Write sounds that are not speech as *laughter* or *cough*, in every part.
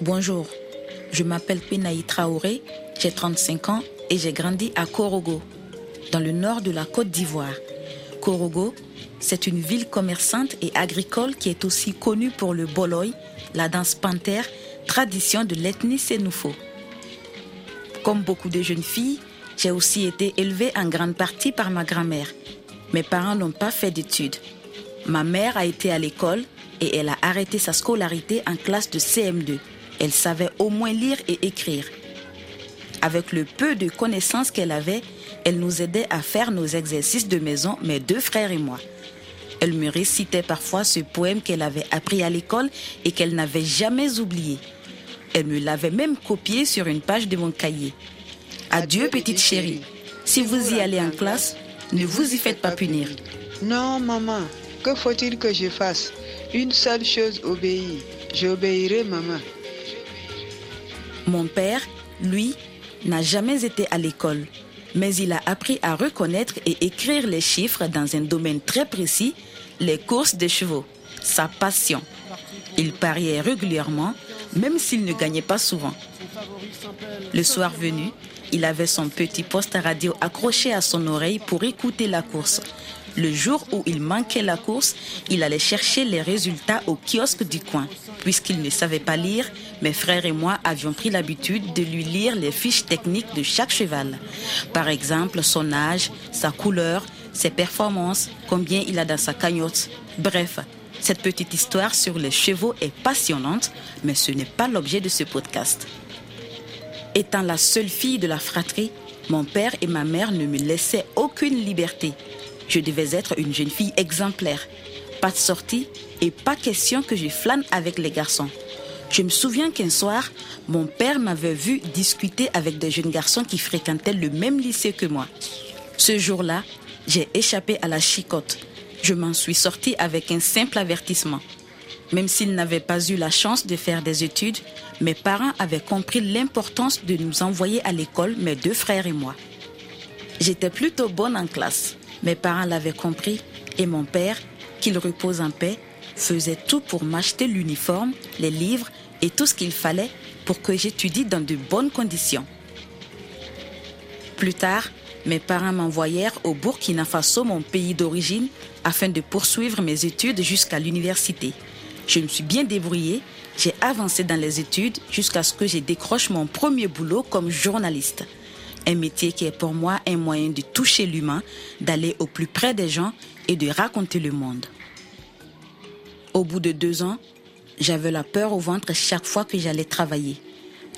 Bonjour. Je m'appelle Penaï Traoré, j'ai 35 ans et j'ai grandi à Korogo, dans le nord de la Côte d'Ivoire. Korogo, c'est une ville commerçante et agricole qui est aussi connue pour le boloy, la danse panthère, tradition de l'ethnie Sénoufo. Comme beaucoup de jeunes filles, j'ai aussi été élevée en grande partie par ma grand-mère. Mes parents n'ont pas fait d'études. Ma mère a été à l'école et elle a arrêté sa scolarité en classe de CM2. Elle savait au moins lire et écrire. Avec le peu de connaissances qu'elle avait, elle nous aidait à faire nos exercices de maison, mes deux frères et moi. Elle me récitait parfois ce poème qu'elle avait appris à l'école et qu'elle n'avait jamais oublié. Elle me l'avait même copié sur une page de mon cahier. Adieu, petite chérie. Si vous y allez en classe, ne vous y faites pas punir. Non, maman, que faut-il que je fasse? Une seule chose obéir. J'obéirai, maman. Mon père, lui, n'a jamais été à l'école, mais il a appris à reconnaître et écrire les chiffres dans un domaine très précis, les courses de chevaux, sa passion. Il pariait régulièrement, même s'il ne gagnait pas souvent. Le soir venu, il avait son petit poste radio accroché à son oreille pour écouter la course. Le jour où il manquait la course, il allait chercher les résultats au kiosque du coin. Puisqu'il ne savait pas lire, mes frères et moi avions pris l'habitude de lui lire les fiches techniques de chaque cheval. Par exemple, son âge, sa couleur, ses performances, combien il a dans sa cagnotte. Bref, cette petite histoire sur les chevaux est passionnante, mais ce n'est pas l'objet de ce podcast. Étant la seule fille de la fratrie, mon père et ma mère ne me laissaient aucune liberté. Je devais être une jeune fille exemplaire. Pas de sortie et pas question que je flâne avec les garçons. Je me souviens qu'un soir, mon père m'avait vu discuter avec des jeunes garçons qui fréquentaient le même lycée que moi. Ce jour-là, j'ai échappé à la chicotte. Je m'en suis sortie avec un simple avertissement. Même s'ils n'avaient pas eu la chance de faire des études, mes parents avaient compris l'importance de nous envoyer à l'école, mes deux frères et moi. J'étais plutôt bonne en classe. Mes parents l'avaient compris et mon père, qu'il repose en paix, faisait tout pour m'acheter l'uniforme, les livres et tout ce qu'il fallait pour que j'étudie dans de bonnes conditions. Plus tard, mes parents m'envoyèrent au Burkina Faso, mon pays d'origine, afin de poursuivre mes études jusqu'à l'université. Je me suis bien débrouillée, j'ai avancé dans les études jusqu'à ce que je décroche mon premier boulot comme journaliste. Un métier qui est pour moi un moyen de toucher l'humain, d'aller au plus près des gens et de raconter le monde. Au bout de deux ans, j'avais la peur au ventre chaque fois que j'allais travailler.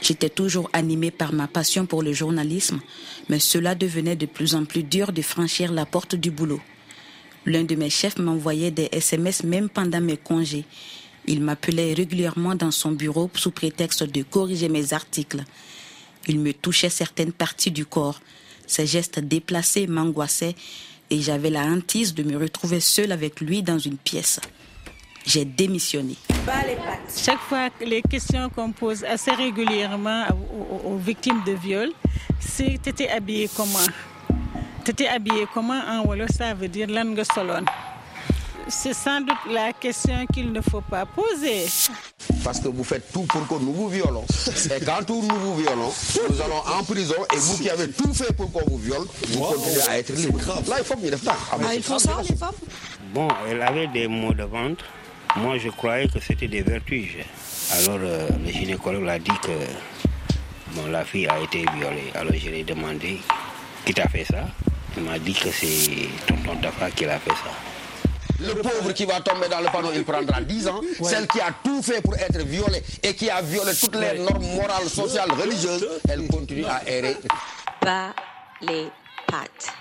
J'étais toujours animée par ma passion pour le journalisme, mais cela devenait de plus en plus dur de franchir la porte du boulot. L'un de mes chefs m'envoyait des SMS même pendant mes congés. Il m'appelait régulièrement dans son bureau sous prétexte de corriger mes articles. Il me touchait certaines parties du corps. Ses gestes déplacés m'angoissaient et j'avais la hantise de me retrouver seule avec lui dans une pièce. J'ai démissionné. Chaque fois, les questions qu'on pose assez régulièrement aux, victimes de viol, c'est t'étais habillée comment? T'étais habillée comment en Wolof Ça veut dire lan c'est sans doute la question qu'il ne faut pas poser. Parce que vous faites tout pour que nous vous violons. *laughs* Et quand nous vous violons, nous allons en prison et vous qui avez tout fait pour qu'on vous viole, vous continuez à être libre. Là, il faut que ça. Ah, ils font ça, les femmes Bon, elle avait des maux de ventre. Moi, je croyais que c'était des vertiges. Alors, euh, le gynécologue a dit que bon, la fille a été violée. Alors, je lui ai demandé qui t'a fait ça? Il m'a dit que c'est tonton Tafa qui l'a fait ça. Le pauvre qui va tomber dans le panneau, il prendra 10 ans. Celle qui a tout fait pour être violée et qui a violé toutes les normes morales, sociales, religieuses, elle continue à errer. Pas les pattes.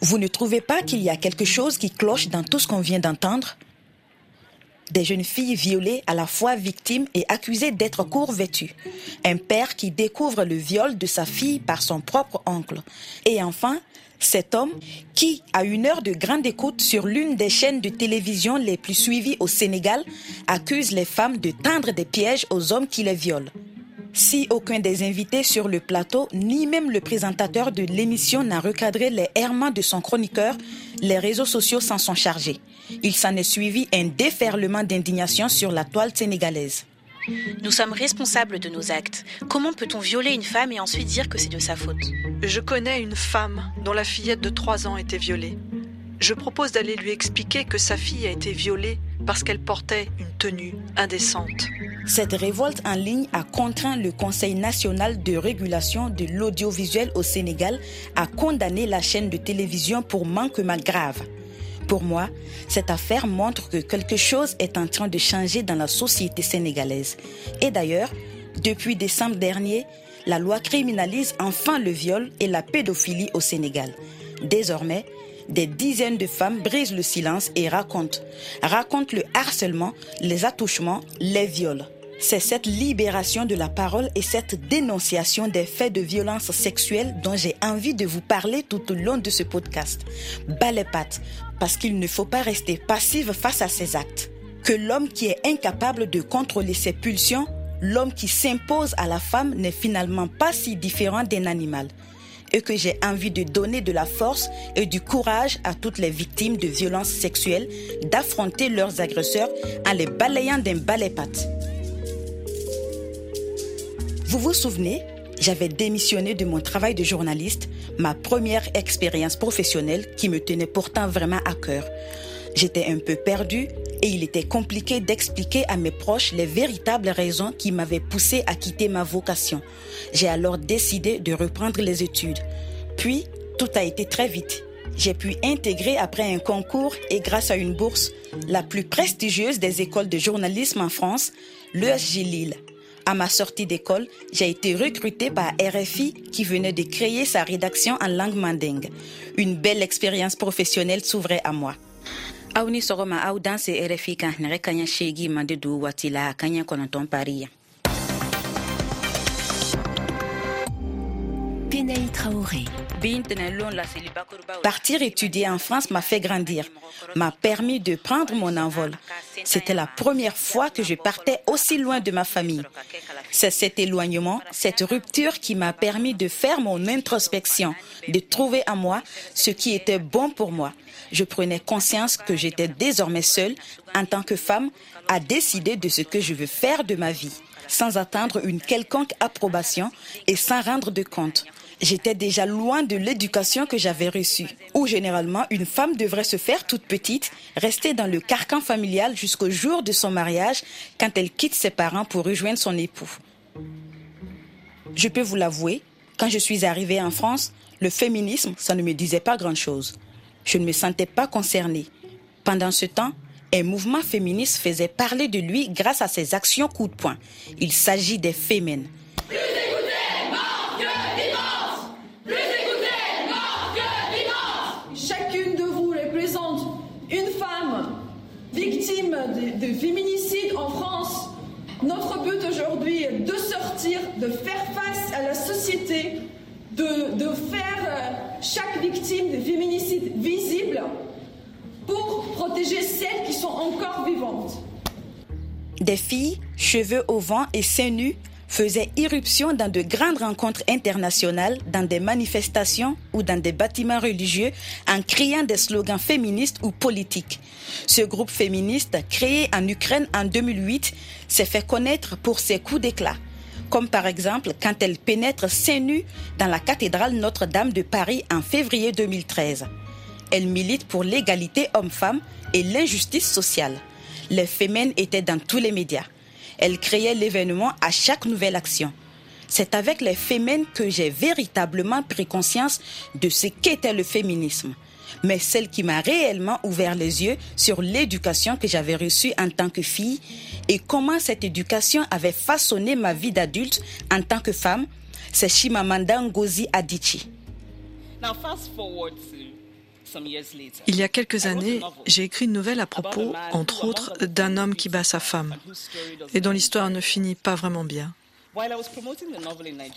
Vous ne trouvez pas qu'il y a quelque chose qui cloche dans tout ce qu'on vient d'entendre? Des jeunes filles violées, à la fois victimes et accusées d'être court vêtues. Un père qui découvre le viol de sa fille par son propre oncle. Et enfin, cet homme qui, à une heure de grande écoute sur l'une des chaînes de télévision les plus suivies au Sénégal, accuse les femmes de tendre des pièges aux hommes qui les violent. Si aucun des invités sur le plateau, ni même le présentateur de l'émission n'a recadré les errements de son chroniqueur, les réseaux sociaux s'en sont chargés. Il s'en est suivi un déferlement d'indignation sur la toile sénégalaise. Nous sommes responsables de nos actes. Comment peut-on violer une femme et ensuite dire que c'est de sa faute? Je connais une femme dont la fillette de 3 ans a été violée. Je propose d'aller lui expliquer que sa fille a été violée parce qu'elle portait une tenue indécente. Cette révolte en ligne a contraint le Conseil national de régulation de l'audiovisuel au Sénégal à condamner la chaîne de télévision pour manquement grave. Pour moi, cette affaire montre que quelque chose est en train de changer dans la société sénégalaise. Et d'ailleurs, depuis décembre dernier, la loi criminalise enfin le viol et la pédophilie au Sénégal. Désormais, des dizaines de femmes brisent le silence et racontent, racontent le harcèlement, les attouchements, les viols. C'est cette libération de la parole et cette dénonciation des faits de violence sexuelle dont j'ai envie de vous parler tout au long de ce podcast. Bas parce qu'il ne faut pas rester passive face à ces actes. Que l'homme qui est incapable de contrôler ses pulsions, l'homme qui s'impose à la femme n'est finalement pas si différent d'un animal et que j'ai envie de donner de la force et du courage à toutes les victimes de violences sexuelles d'affronter leurs agresseurs en les balayant d'un balai patte. Vous vous souvenez, j'avais démissionné de mon travail de journaliste, ma première expérience professionnelle qui me tenait pourtant vraiment à cœur. J'étais un peu perdue et il était compliqué d'expliquer à mes proches les véritables raisons qui m'avaient poussé à quitter ma vocation. J'ai alors décidé de reprendre les études. Puis, tout a été très vite. J'ai pu intégrer après un concours et grâce à une bourse, la plus prestigieuse des écoles de journalisme en France, l'ESG Lille. À ma sortie d'école, j'ai été recrutée par RFI qui venait de créer sa rédaction en langue mandingue. Une belle expérience professionnelle s'ouvrait à moi. aw ni sɔgɔma aw dan se rfi kan nɛgɛ kaɲa seegi mandi du waati la kaɲa kɔnɔntɔn pari yan Pénaï Traoré. Partir étudier en France m'a fait grandir, m'a permis de prendre mon envol. C'était la première fois que je partais aussi loin de ma famille. C'est cet éloignement, cette rupture qui m'a permis de faire mon introspection, de trouver à moi ce qui était bon pour moi. Je prenais conscience que j'étais désormais seule en tant que femme à décider de ce que je veux faire de ma vie, sans attendre une quelconque approbation et sans rendre de compte. J'étais déjà loin de l'éducation que j'avais reçue, où généralement une femme devrait se faire toute petite, rester dans le carcan familial jusqu'au jour de son mariage, quand elle quitte ses parents pour rejoindre son époux. Je peux vous l'avouer, quand je suis arrivée en France, le féminisme, ça ne me disait pas grand-chose. Je ne me sentais pas concernée. Pendant ce temps, un mouvement féministe faisait parler de lui grâce à ses actions coup de poing. Il s'agit des fémènes. Une femme victime de, de féminicide en France. Notre but aujourd'hui est de sortir, de faire face à la société, de, de faire euh, chaque victime de féminicide visible pour protéger celles qui sont encore vivantes. Des filles, cheveux au vent et seins nus faisaient irruption dans de grandes rencontres internationales, dans des manifestations ou dans des bâtiments religieux en criant des slogans féministes ou politiques. Ce groupe féministe, créé en Ukraine en 2008, s'est fait connaître pour ses coups d'éclat comme par exemple quand elle pénètre seins nus dans la cathédrale Notre-Dame de Paris en février 2013. Elle milite pour l'égalité homme-femme et l'injustice sociale. Les femmes étaient dans tous les médias. Elle créait l'événement à chaque nouvelle action. C'est avec les femmes que j'ai véritablement pris conscience de ce qu'était le féminisme. Mais celle qui m'a réellement ouvert les yeux sur l'éducation que j'avais reçue en tant que fille et comment cette éducation avait façonné ma vie d'adulte en tant que femme, c'est Chimamanda Ngozi Adichie. Il y a quelques années, j'ai écrit une nouvelle à propos, entre autres, d'un homme qui bat sa femme, et dont l'histoire ne finit pas vraiment bien.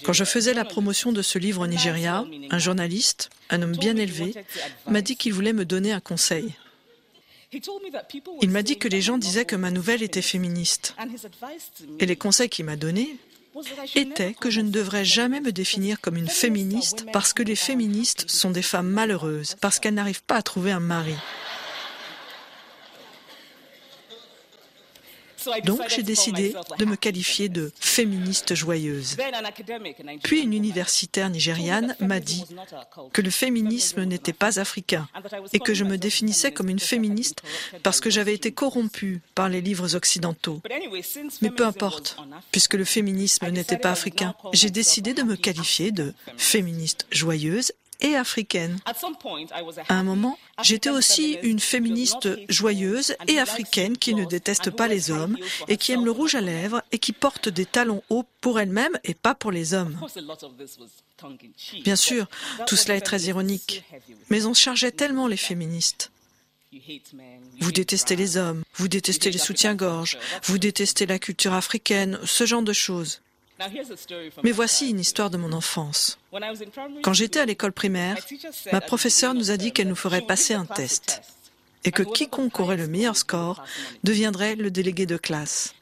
Quand je faisais la promotion de ce livre au Nigeria, un journaliste, un homme bien élevé, m'a dit qu'il voulait me donner un conseil. Il m'a dit que les gens disaient que ma nouvelle était féministe. Et les conseils qu'il m'a donnés, était que je ne devrais jamais me définir comme une féministe parce que les féministes sont des femmes malheureuses, parce qu'elles n'arrivent pas à trouver un mari. Donc j'ai décidé de me qualifier de féministe joyeuse. Puis une universitaire nigériane m'a dit que le féminisme n'était pas africain et que je me définissais comme une féministe parce que j'avais été corrompue par les livres occidentaux. Mais peu importe, puisque le féminisme n'était pas africain, j'ai décidé de me qualifier de féministe joyeuse et africaine. À un moment, j'étais aussi une féministe joyeuse et africaine qui ne déteste pas les hommes et qui aime le rouge à lèvres et qui porte des talons hauts pour elle-même et pas pour les hommes. Bien sûr, tout cela est très ironique, mais on chargeait tellement les féministes. Vous détestez les hommes, vous détestez les soutiens-gorge, vous détestez la culture africaine, ce genre de choses. Mais voici une histoire de mon enfance. Quand j'étais à l'école primaire, ma professeure nous a dit qu'elle nous ferait passer un test et que quiconque aurait le meilleur score deviendrait le délégué de classe.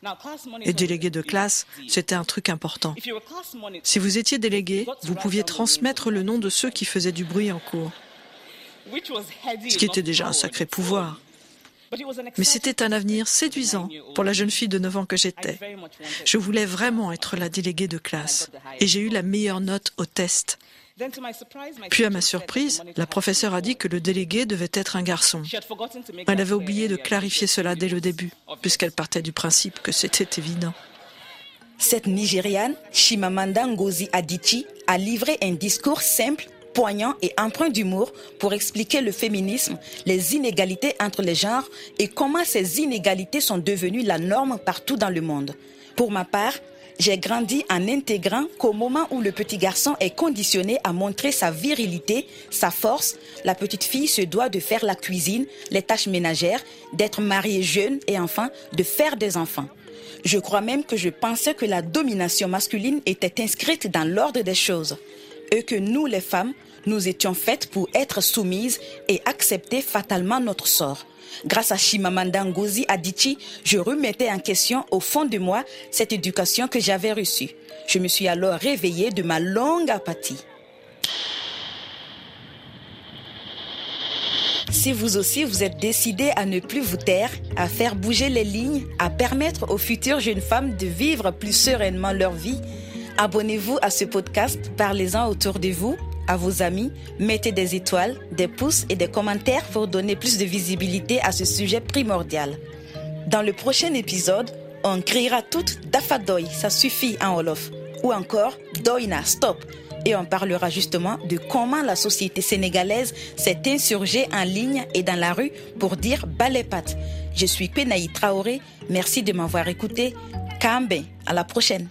Et délégué de classe, c'était un truc important. Si vous étiez délégué, vous pouviez transmettre le nom de ceux qui faisaient du bruit en cours, ce qui était déjà un sacré pouvoir. Mais c'était un avenir séduisant pour la jeune fille de 9 ans que j'étais. Je voulais vraiment être la déléguée de classe et j'ai eu la meilleure note au test. Puis à ma surprise, la professeure a dit que le délégué devait être un garçon. Elle avait oublié de clarifier cela dès le début, puisqu'elle partait du principe que c'était évident. Cette Nigériane, Shimamanda Ngozi Adichie, a livré un discours simple poignant et empreint d'humour pour expliquer le féminisme, les inégalités entre les genres et comment ces inégalités sont devenues la norme partout dans le monde. Pour ma part, j'ai grandi en intégrant qu'au moment où le petit garçon est conditionné à montrer sa virilité, sa force, la petite fille se doit de faire la cuisine, les tâches ménagères, d'être mariée jeune et enfin de faire des enfants. Je crois même que je pensais que la domination masculine était inscrite dans l'ordre des choses et que nous, les femmes, nous étions faites pour être soumises et accepter fatalement notre sort. Grâce à Shimamanda Ngozi Adichie, je remettais en question au fond de moi cette éducation que j'avais reçue. Je me suis alors réveillée de ma longue apathie. Si vous aussi vous êtes décidé à ne plus vous taire, à faire bouger les lignes, à permettre aux futures jeunes femmes de vivre plus sereinement leur vie, abonnez-vous à ce podcast, parlez-en autour de vous à vos amis, mettez des étoiles, des pouces et des commentaires pour donner plus de visibilité à ce sujet primordial. Dans le prochain épisode, on criera toutes Dafadoy, ça suffit en Wolof, ou encore Doina, stop. Et on parlera justement de comment la société sénégalaise s'est insurgée en ligne et dans la rue pour dire Balépat. Je suis Penaï Traoré, merci de m'avoir écouté. Kambe, à la prochaine.